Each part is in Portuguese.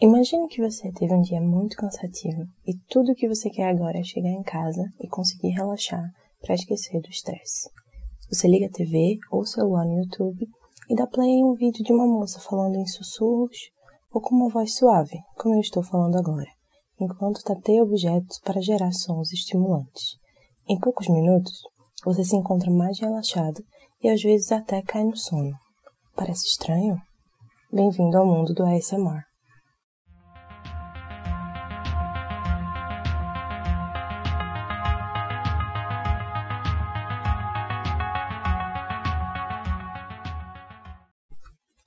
Imagine que você teve um dia muito cansativo e tudo o que você quer agora é chegar em casa e conseguir relaxar para esquecer do estresse. Você liga a TV ou o celular no YouTube e dá play em um vídeo de uma moça falando em sussurros ou com uma voz suave, como eu estou falando agora, enquanto tateia objetos para gerar sons estimulantes. Em poucos minutos, você se encontra mais relaxado e às vezes até cai no sono. Parece estranho? Bem-vindo ao mundo do ASMR.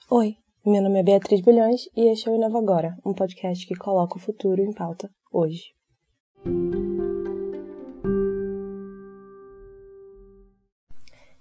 Oi, meu nome é Beatriz Bulhões e este é o Inova Agora, um podcast que coloca o futuro em pauta hoje.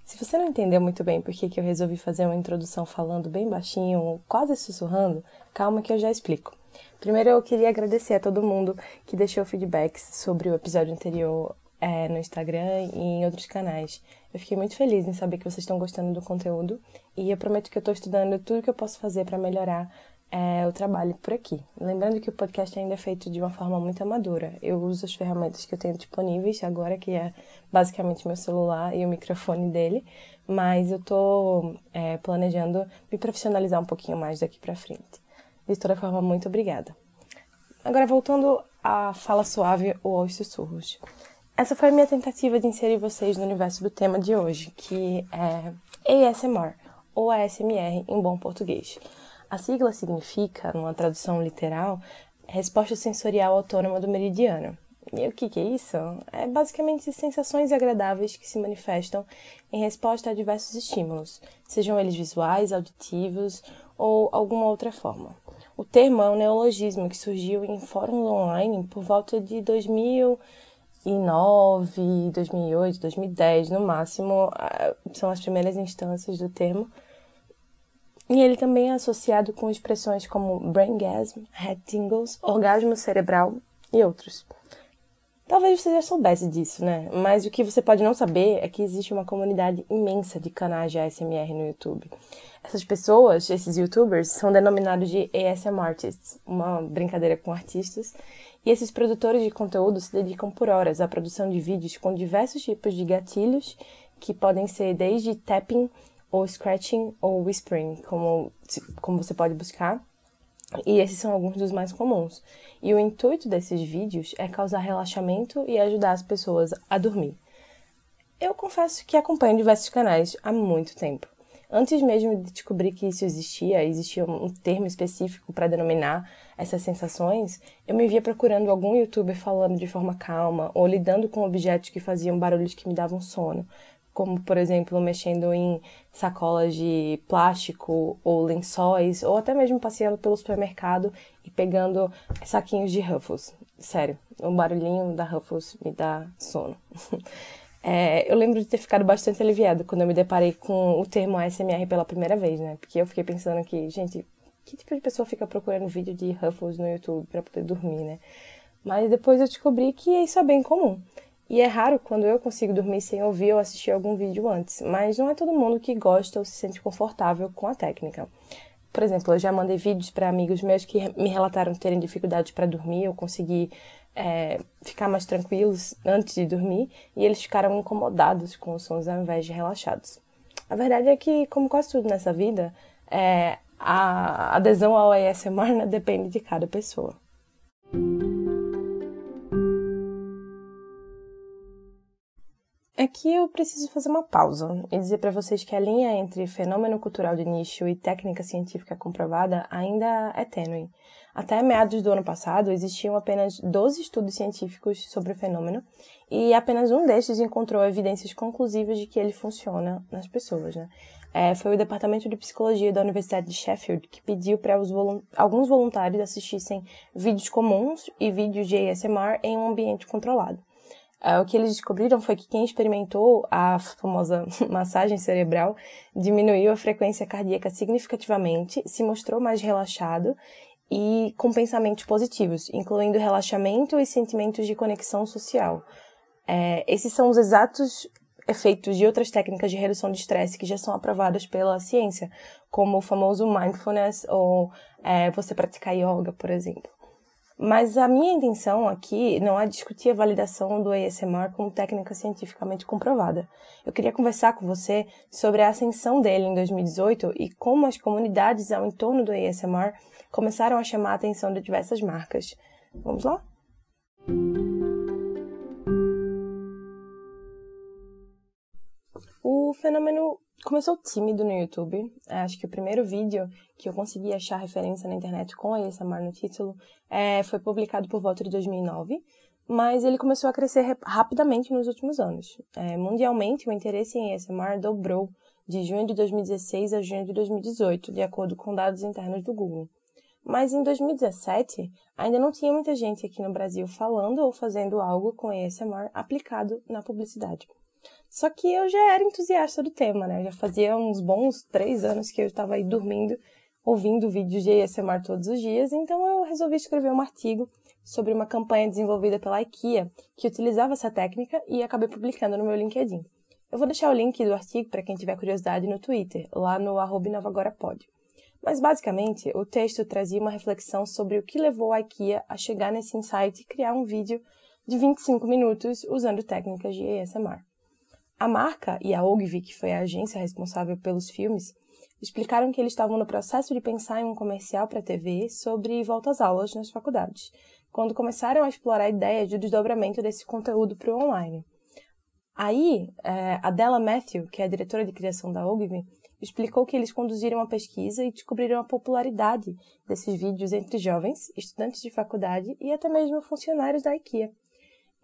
Se você não entendeu muito bem por que eu resolvi fazer uma introdução falando bem baixinho, quase sussurrando, calma que eu já explico. Primeiro eu queria agradecer a todo mundo que deixou feedbacks sobre o episódio anterior é, no Instagram e em outros canais. Eu fiquei muito feliz em saber que vocês estão gostando do conteúdo e eu prometo que eu estou estudando tudo que eu posso fazer para melhorar é, o trabalho por aqui. Lembrando que o podcast ainda é feito de uma forma muito amadora. Eu uso as ferramentas que eu tenho disponíveis agora, que é basicamente meu celular e o microfone dele, mas eu estou é, planejando me profissionalizar um pouquinho mais daqui para frente. De toda forma, muito obrigada. Agora, voltando à fala suave ou aos sussurros. Essa foi a minha tentativa de inserir vocês no universo do tema de hoje, que é ASMR, ou ASMR em bom português. A sigla significa, numa tradução literal, resposta sensorial autônoma do meridiano. E o que, que é isso? É basicamente sensações agradáveis que se manifestam em resposta a diversos estímulos, sejam eles visuais, auditivos ou alguma outra forma. O termo é um neologismo que surgiu em fóruns online por volta de 2000 2009, 2008, 2010, no máximo, são as primeiras instâncias do termo. E ele também é associado com expressões como braingasm, head tingles, orgasmo cerebral e outros. Talvez você já soubesse disso, né? Mas o que você pode não saber é que existe uma comunidade imensa de canais de ASMR no YouTube. Essas pessoas, esses youtubers, são denominados de ASM artists, uma brincadeira com artistas, e esses produtores de conteúdo se dedicam por horas à produção de vídeos com diversos tipos de gatilhos, que podem ser desde tapping, ou scratching, ou whispering, como, como você pode buscar. E esses são alguns dos mais comuns. E o intuito desses vídeos é causar relaxamento e ajudar as pessoas a dormir. Eu confesso que acompanho diversos canais há muito tempo. Antes mesmo de descobrir que isso existia, existia um termo específico para denominar essas sensações, eu me via procurando algum youtuber falando de forma calma ou lidando com objetos que faziam barulhos que me davam sono, como por exemplo mexendo em sacolas de plástico ou lençóis, ou até mesmo passeando pelo supermercado e pegando saquinhos de Ruffles. Sério, o barulhinho da Ruffles me dá sono. É, eu lembro de ter ficado bastante aliviado quando eu me deparei com o termo ASMR pela primeira vez, né? Porque eu fiquei pensando que, gente, que tipo de pessoa fica procurando vídeo de Ruffles no YouTube para poder dormir, né? Mas depois eu descobri que isso é bem comum. E é raro quando eu consigo dormir sem ouvir ou assistir algum vídeo antes, mas não é todo mundo que gosta ou se sente confortável com a técnica. Por exemplo, eu já mandei vídeos para amigos meus que me relataram terem dificuldades para dormir, eu consegui é, ficar mais tranquilos antes de dormir e eles ficaram incomodados com os sons ao invés de relaxados. A verdade é que, como quase tudo nessa vida, é, a adesão ao ASMR né, depende de cada pessoa. Aqui eu preciso fazer uma pausa e dizer para vocês que a linha entre fenômeno cultural de nicho e técnica científica comprovada ainda é tênue. Até meados do ano passado, existiam apenas 12 estudos científicos sobre o fenômeno e apenas um destes encontrou evidências conclusivas de que ele funciona nas pessoas. Né? É, foi o Departamento de Psicologia da Universidade de Sheffield que pediu para alguns voluntários assistissem vídeos comuns e vídeos de ASMR em um ambiente controlado. É, o que eles descobriram foi que quem experimentou a famosa massagem cerebral diminuiu a frequência cardíaca significativamente, se mostrou mais relaxado e com pensamentos positivos, incluindo relaxamento e sentimentos de conexão social. É, esses são os exatos efeitos de outras técnicas de redução de estresse que já são aprovadas pela ciência, como o famoso mindfulness ou é, você praticar yoga, por exemplo. Mas a minha intenção aqui não é discutir a validação do ASMR como técnica cientificamente comprovada. Eu queria conversar com você sobre a ascensão dele em 2018 e como as comunidades ao entorno do ASMR começaram a chamar a atenção de diversas marcas. Vamos lá? O fenômeno começou tímido no YouTube. Acho que o primeiro vídeo que eu consegui achar referência na internet com ASMR no título é, foi publicado por volta de 2009, mas ele começou a crescer rapidamente nos últimos anos. É, mundialmente, o interesse em ASMR dobrou de junho de 2016 a junho de 2018, de acordo com dados internos do Google. Mas em 2017, ainda não tinha muita gente aqui no Brasil falando ou fazendo algo com ASMR aplicado na publicidade. Só que eu já era entusiasta do tema, né? Já fazia uns bons três anos que eu estava aí dormindo, ouvindo vídeos de ASMR todos os dias, então eu resolvi escrever um artigo sobre uma campanha desenvolvida pela IKEA que utilizava essa técnica e acabei publicando no meu LinkedIn. Eu vou deixar o link do artigo para quem tiver curiosidade no Twitter, lá no arroba Pod. Mas basicamente, o texto trazia uma reflexão sobre o que levou a IKEA a chegar nesse insight e criar um vídeo de 25 minutos usando técnicas de ASMR. A marca e a Ogilvy, que foi a agência responsável pelos filmes, explicaram que eles estavam no processo de pensar em um comercial para a TV sobre volta às aulas nas faculdades, quando começaram a explorar a ideia de desdobramento desse conteúdo para o online. Aí, é, a Della Matthew, que é a diretora de criação da Ogilvy, explicou que eles conduziram uma pesquisa e descobriram a popularidade desses vídeos entre jovens, estudantes de faculdade e até mesmo funcionários da IKEA.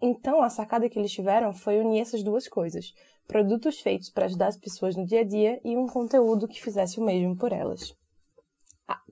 Então, a sacada que eles tiveram foi unir essas duas coisas: produtos feitos para ajudar as pessoas no dia a dia e um conteúdo que fizesse o mesmo por elas.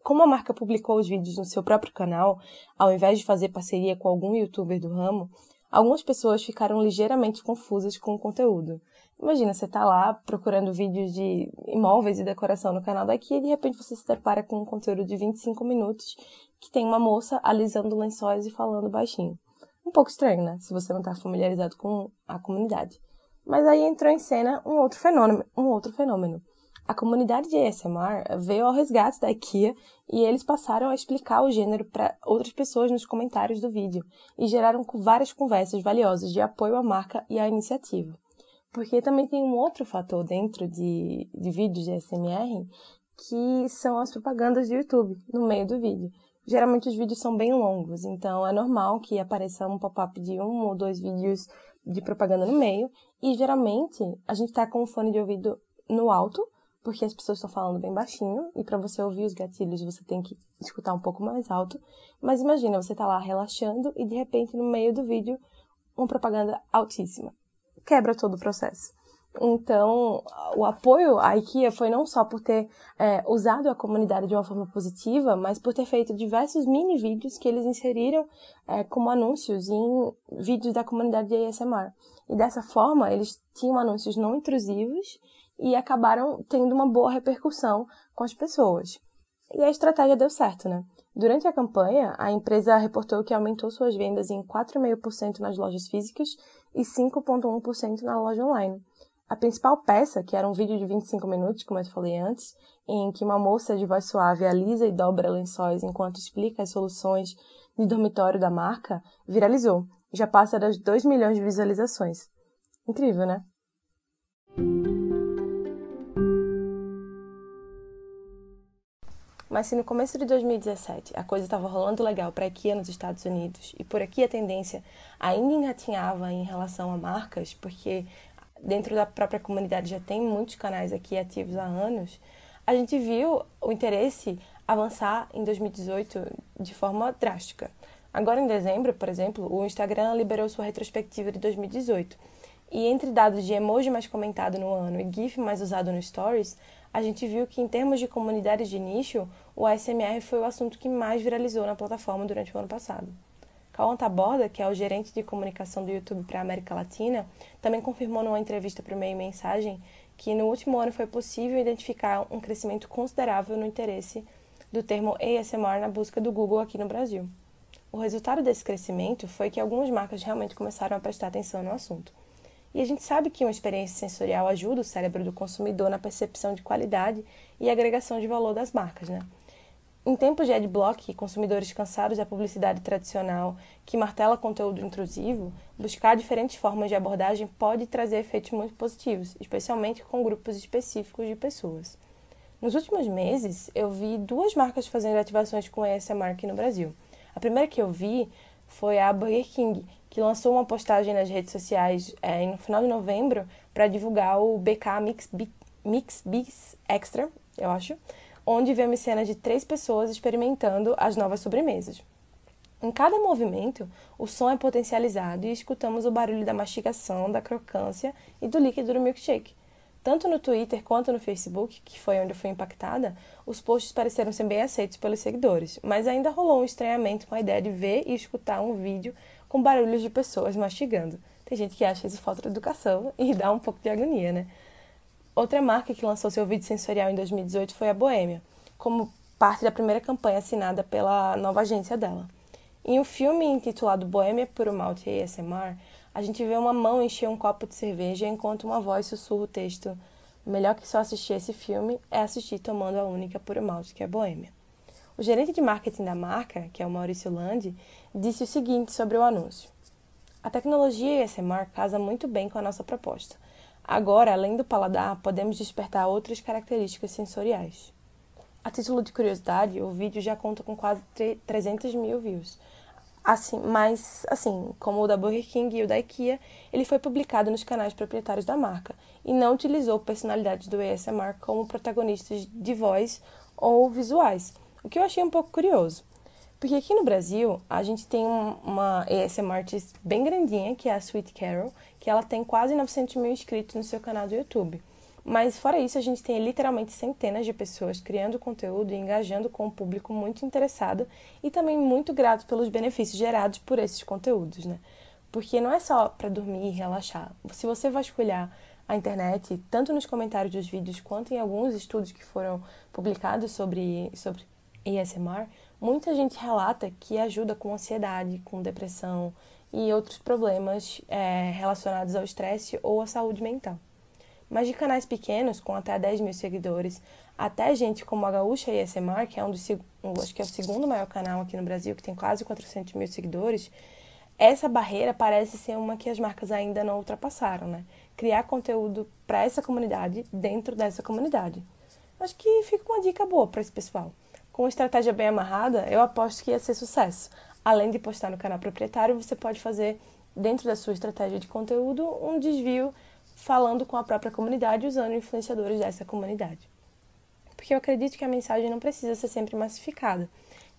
Como a marca publicou os vídeos no seu próprio canal, ao invés de fazer parceria com algum youtuber do ramo, algumas pessoas ficaram ligeiramente confusas com o conteúdo. Imagina, você está lá procurando vídeos de imóveis e decoração no canal daqui e de repente você se depara com um conteúdo de 25 minutos que tem uma moça alisando lençóis e falando baixinho um pouco estranho, né? Se você não está familiarizado com a comunidade. Mas aí entrou em cena um outro fenômeno, um outro fenômeno. A comunidade de ASMR veio ao resgate da IKEA e eles passaram a explicar o gênero para outras pessoas nos comentários do vídeo e geraram várias conversas valiosas de apoio à marca e à iniciativa. Porque também tem um outro fator dentro de, de vídeos de ASMR que são as propagandas do YouTube no meio do vídeo. Geralmente os vídeos são bem longos, então é normal que apareça um pop-up de um ou dois vídeos de propaganda no meio. E geralmente a gente tá com o fone de ouvido no alto, porque as pessoas estão falando bem baixinho, e para você ouvir os gatilhos você tem que escutar um pouco mais alto. Mas imagina, você tá lá relaxando e de repente no meio do vídeo uma propaganda altíssima. Quebra todo o processo. Então, o apoio à IKEA foi não só por ter é, usado a comunidade de uma forma positiva, mas por ter feito diversos mini vídeos que eles inseriram é, como anúncios em vídeos da comunidade de ASMR. E dessa forma, eles tinham anúncios não intrusivos e acabaram tendo uma boa repercussão com as pessoas. E a estratégia deu certo, né? Durante a campanha, a empresa reportou que aumentou suas vendas em 4,5% nas lojas físicas e 5,1% na loja online. A principal peça, que era um vídeo de 25 minutos, como eu falei antes, em que uma moça de voz suave alisa e dobra lençóis enquanto explica as soluções de dormitório da marca, viralizou. Já passa das 2 milhões de visualizações. Incrível, né? Mas se no começo de 2017 a coisa estava rolando legal para aqui nos Estados Unidos e por aqui a tendência ainda engatinhava em relação a marcas, porque dentro da própria comunidade já tem muitos canais aqui ativos há anos, a gente viu o interesse avançar em 2018 de forma drástica. Agora em dezembro, por exemplo, o Instagram liberou sua retrospectiva de 2018. E entre dados de emoji mais comentado no ano e GIF mais usado no Stories, a gente viu que em termos de comunidades de nicho, o ASMR foi o assunto que mais viralizou na plataforma durante o ano passado. Cauã Taborda, que é o gerente de comunicação do YouTube para a América Latina, também confirmou numa entrevista para o Meio Mensagem que no último ano foi possível identificar um crescimento considerável no interesse do termo ASMR na busca do Google aqui no Brasil. O resultado desse crescimento foi que algumas marcas realmente começaram a prestar atenção no assunto. E a gente sabe que uma experiência sensorial ajuda o cérebro do consumidor na percepção de qualidade e agregação de valor das marcas, né? Em tempos de adblock, consumidores cansados da publicidade tradicional que martela conteúdo intrusivo, buscar diferentes formas de abordagem pode trazer efeitos muito positivos, especialmente com grupos específicos de pessoas. Nos últimos meses, eu vi duas marcas fazendo ativações com ASMR aqui no Brasil. A primeira que eu vi foi a Burger King, que lançou uma postagem nas redes sociais é, no final de novembro para divulgar o BK Mix, Mix Bis Extra, eu acho, onde vemos cenas de três pessoas experimentando as novas sobremesas. Em cada movimento, o som é potencializado e escutamos o barulho da mastigação, da crocância e do líquido do milkshake. Tanto no Twitter quanto no Facebook, que foi onde eu fui impactada, os posts pareceram ser bem aceitos pelos seguidores, mas ainda rolou um estranhamento com a ideia de ver e escutar um vídeo com barulhos de pessoas mastigando. Tem gente que acha isso falta de educação e dá um pouco de agonia, né? Outra marca que lançou seu vídeo sensorial em 2018 foi a Boêmia, como parte da primeira campanha assinada pela nova agência dela. Em um filme intitulado Boêmia por Malte ASMR, a gente vê uma mão encher um copo de cerveja enquanto uma voz sussurra o texto Melhor que só assistir esse filme é assistir tomando a única puro malte, que é Boêmia. O gerente de marketing da marca, que é o Maurício Landi, disse o seguinte sobre o anúncio. A tecnologia ASMR casa muito bem com a nossa proposta – Agora, além do paladar, podemos despertar outras características sensoriais. A título de curiosidade, o vídeo já conta com quase 300 mil views. Assim, mas, assim, como o da Burger King e o da IKEA, ele foi publicado nos canais proprietários da marca e não utilizou personalidades do ASMR como protagonistas de voz ou visuais, o que eu achei um pouco curioso. Porque aqui no Brasil, a gente tem uma ASMR artist bem grandinha, que é a Sweet Carol, que ela tem quase 900 mil inscritos no seu canal do YouTube. Mas fora isso, a gente tem literalmente centenas de pessoas criando conteúdo e engajando com o público muito interessado e também muito grato pelos benefícios gerados por esses conteúdos, né? Porque não é só para dormir e relaxar. Se você vasculhar a internet, tanto nos comentários dos vídeos quanto em alguns estudos que foram publicados sobre, sobre ASMR, muita gente relata que ajuda com ansiedade, com depressão e outros problemas é, relacionados ao estresse ou à saúde mental. Mas de canais pequenos, com até 10 mil seguidores, até gente como a Gaúcha ASMR, que é um dos, acho que é o segundo maior canal aqui no Brasil, que tem quase 400 mil seguidores, essa barreira parece ser uma que as marcas ainda não ultrapassaram, né? Criar conteúdo para essa comunidade dentro dessa comunidade. Acho que fica uma dica boa para esse pessoal. Com estratégia bem amarrada, eu aposto que ia ser sucesso. Além de postar no canal proprietário, você pode fazer, dentro da sua estratégia de conteúdo, um desvio falando com a própria comunidade, usando influenciadores dessa comunidade. Porque eu acredito que a mensagem não precisa ser sempre massificada.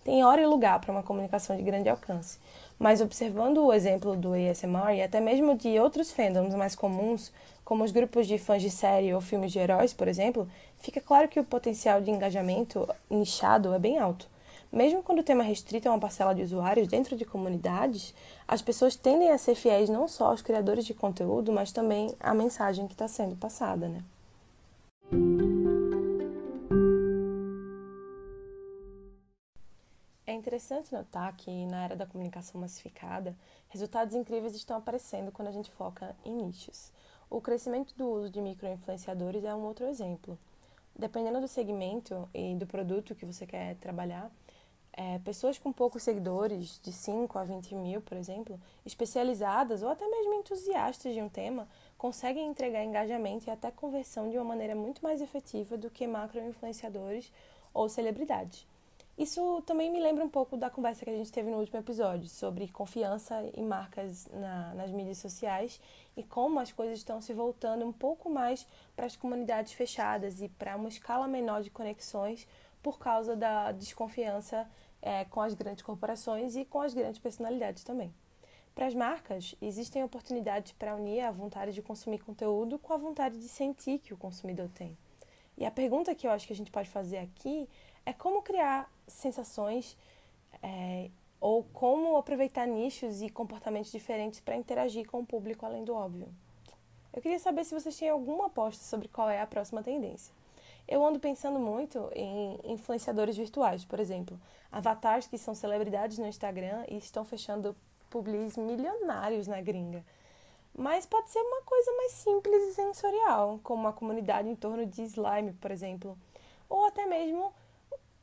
Tem hora e lugar para uma comunicação de grande alcance. Mas observando o exemplo do ASMR e até mesmo de outros fandoms mais comuns, como os grupos de fãs de série ou filmes de heróis, por exemplo, fica claro que o potencial de engajamento nichado é bem alto. Mesmo quando o tema é restrito a uma parcela de usuários dentro de comunidades, as pessoas tendem a ser fiéis não só aos criadores de conteúdo, mas também à mensagem que está sendo passada, né? É interessante notar que na era da comunicação massificada, resultados incríveis estão aparecendo quando a gente foca em nichos. O crescimento do uso de microinfluenciadores é um outro exemplo. Dependendo do segmento e do produto que você quer trabalhar, é, pessoas com poucos seguidores, de 5 a 20 mil, por exemplo, especializadas ou até mesmo entusiastas de um tema, conseguem entregar engajamento e até conversão de uma maneira muito mais efetiva do que macro-influenciadores ou celebridades. Isso também me lembra um pouco da conversa que a gente teve no último episódio sobre confiança em marcas na, nas mídias sociais e como as coisas estão se voltando um pouco mais para as comunidades fechadas e para uma escala menor de conexões por causa da desconfiança é, com as grandes corporações e com as grandes personalidades também. Para as marcas, existem oportunidades para unir a vontade de consumir conteúdo com a vontade de sentir que o consumidor tem. E a pergunta que eu acho que a gente pode fazer aqui é como criar sensações é, ou como aproveitar nichos e comportamentos diferentes para interagir com o público além do óbvio. Eu queria saber se vocês têm alguma aposta sobre qual é a próxima tendência. Eu ando pensando muito em influenciadores virtuais, por exemplo, avatares que são celebridades no Instagram e estão fechando publis milionários na gringa. mas pode ser uma coisa mais simples e sensorial, como uma comunidade em torno de slime, por exemplo, ou até mesmo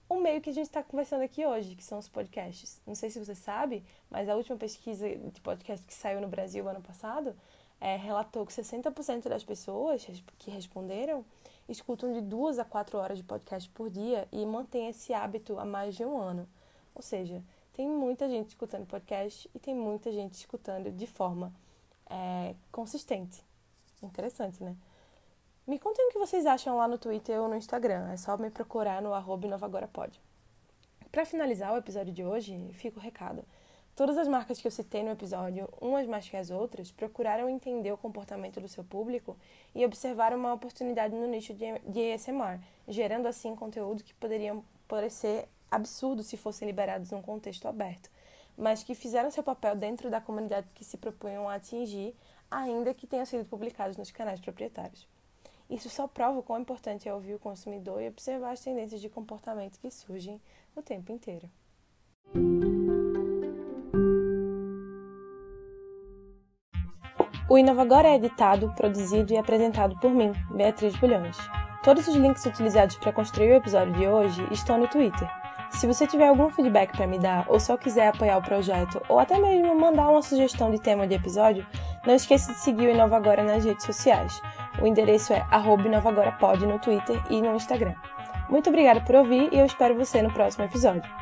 o meio que a gente está conversando aqui hoje, que são os podcasts. Não sei se você sabe, mas a última pesquisa de podcast que saiu no Brasil ano passado é, relatou que 60% das pessoas que responderam escutam de duas a quatro horas de podcast por dia e mantém esse hábito há mais de um ano. Ou seja, tem muita gente escutando podcast e tem muita gente escutando de forma é, consistente. Interessante, né? Me contem o que vocês acham lá no Twitter ou no Instagram. É só me procurar no arroba. Para finalizar o episódio de hoje, fica o recado. Todas as marcas que eu citei no episódio, umas mais que as outras, procuraram entender o comportamento do seu público e observaram uma oportunidade no nicho de ASMR, gerando assim conteúdo que poderiam parecer absurdo se fossem liberados num contexto aberto, mas que fizeram seu papel dentro da comunidade que se propunham a atingir, ainda que tenham sido publicados nos canais proprietários. Isso só prova o quão importante é ouvir o consumidor e observar as tendências de comportamento que surgem o tempo inteiro. O Inovagora é editado, produzido e apresentado por mim, Beatriz Bulhões. Todos os links utilizados para construir o episódio de hoje estão no Twitter. Se você tiver algum feedback para me dar, ou só quiser apoiar o projeto, ou até mesmo mandar uma sugestão de tema de episódio, não esqueça de seguir o Inovagora nas redes sociais. O endereço é inovagorapod no Twitter e no Instagram. Muito obrigada por ouvir e eu espero você no próximo episódio.